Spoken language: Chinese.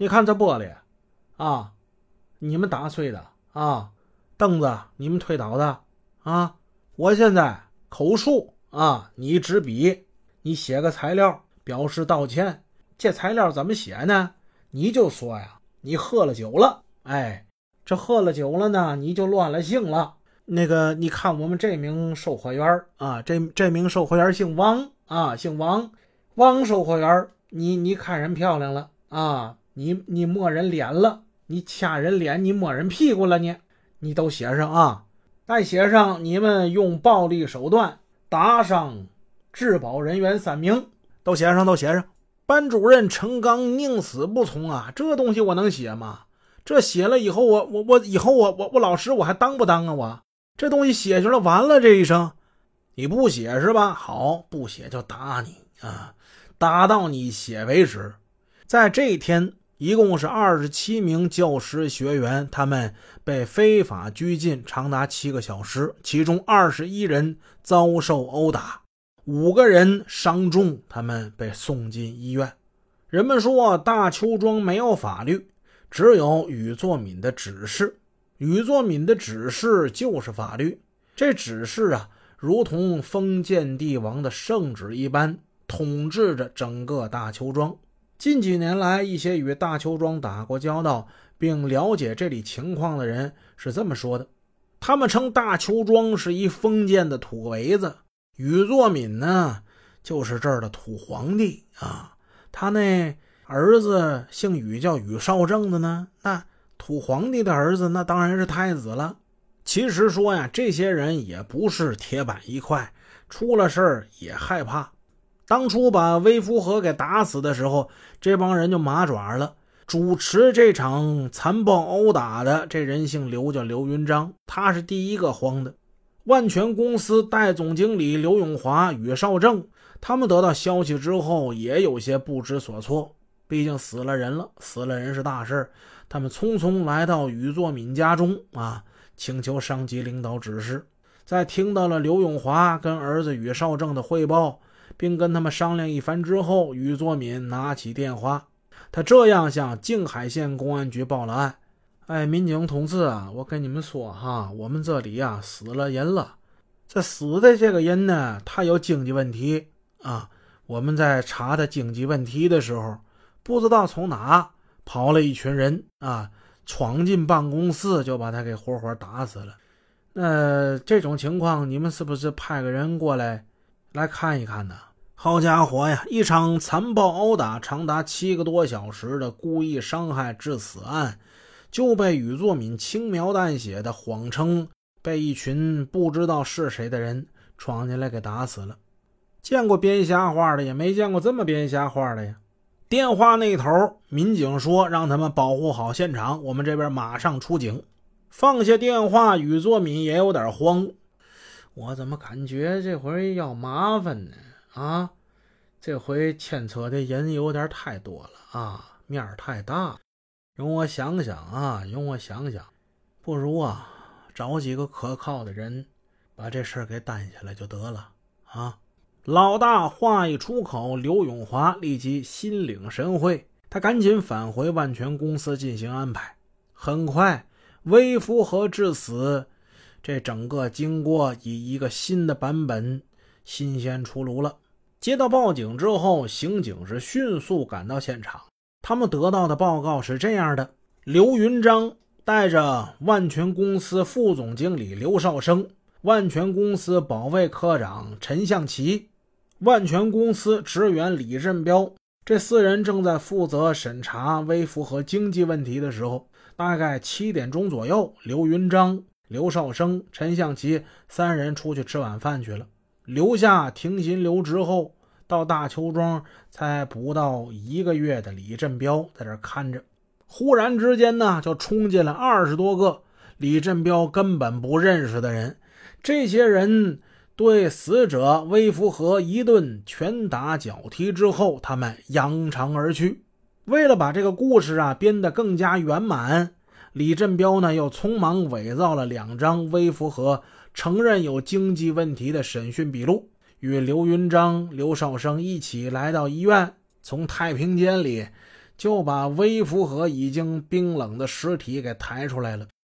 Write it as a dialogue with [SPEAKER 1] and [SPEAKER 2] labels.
[SPEAKER 1] 你看这玻璃，啊，你们打碎的啊，凳子你们推倒的啊，我现在口述啊，你执笔，你写个材料表示道歉。这材料怎么写呢？你就说呀，你喝了酒了，哎，这喝了酒了呢，你就乱了性了。那个，你看我们这名售货员啊，这这名售货员姓王啊，姓王，王售货员，你你看人漂亮了啊，你你摸人脸了，你掐人脸，你摸人屁股了你，你都写上啊，再写上你们用暴力手段打伤质保人员三名，都写上，都写上。班主任陈刚宁死不从啊，这东西我能写吗？这写了以后，我我我以后我我我老师我还当不当啊？我。这东西写去了，完了这一生，你不写是吧？好，不写就打你啊，打到你写为止。在这一天，一共是二十七名教师学员，他们被非法拘禁长达七个小时，其中二十一人遭受殴打，五个人伤重，他们被送进医院。人们说，大邱庄没有法律，只有禹作敏的指示。禹作敏的指示就是法律，这指示啊，如同封建帝王的圣旨一般，统治着整个大邱庄。近几年来，一些与大邱庄打过交道并了解这里情况的人是这么说的：他们称大邱庄是一封建的土围子，宇作敏呢，就是这儿的土皇帝啊。他那儿子姓宇，叫宇少正的呢，那。土皇帝的儿子，那当然是太子了。其实说呀，这些人也不是铁板一块，出了事儿也害怕。当初把微夫和给打死的时候，这帮人就麻爪了。主持这场残暴殴打的这人姓刘，叫刘云章，他是第一个慌的。万全公司代总经理刘永华、宇少正，他们得到消息之后也有些不知所措，毕竟死了人了，死了人是大事他们匆匆来到宇作敏家中啊，请求上级领导指示。在听到了刘永华跟儿子宇少正的汇报，并跟他们商量一番之后，于作敏拿起电话，他这样向静海县公安局报了案：“哎，民警同志啊，我跟你们说哈，我们这里呀死了人了。这死的这个人呢，他有经济问题啊。我们在查他经济问题的时候，不知道从哪。”跑了一群人啊，闯进办公室就把他给活活打死了。那这种情况，你们是不是派个人过来来看一看呢？好家伙呀，一场残暴殴打长达七个多小时的故意伤害致死案，就被宇作敏轻描淡写的谎称被一群不知道是谁的人闯进来给打死了。见过编瞎话的，也没见过这么编瞎话的呀。电话那头，民警说：“让他们保护好现场，我们这边马上出警。”放下电话，宇作敏也有点慌。我怎么感觉这回要麻烦呢？啊，这回牵扯的人有点太多了啊，面儿太大。容我想想啊，容我想想，不如啊，找几个可靠的人，把这事儿给担下来就得了啊。老大话一出口，刘永华立即心领神会，他赶紧返回万全公司进行安排。很快，微福和致死这整个经过以一个新的版本新鲜出炉了。接到报警之后，刑警是迅速赶到现场。他们得到的报告是这样的：刘云章带着万全公司副总经理刘少生、万全公司保卫科长陈向奇。万全公司职员李振彪，这四人正在负责审查微符合经济问题的时候，大概七点钟左右，刘云章、刘少生、陈向奇三人出去吃晚饭去了，留下停薪留职后到大邱庄才不到一个月的李振彪在这看着。忽然之间呢，就冲进来二十多个李振彪根本不认识的人，这些人。对死者微福和一顿拳打脚踢之后，他们扬长而去。为了把这个故事啊编得更加圆满，李振彪呢又匆忙伪造了两张微福和承认有经济问题的审讯笔录，与刘云章、刘少生一起来到医院，从太平间里就把微服和已经冰冷的尸体给抬出来了。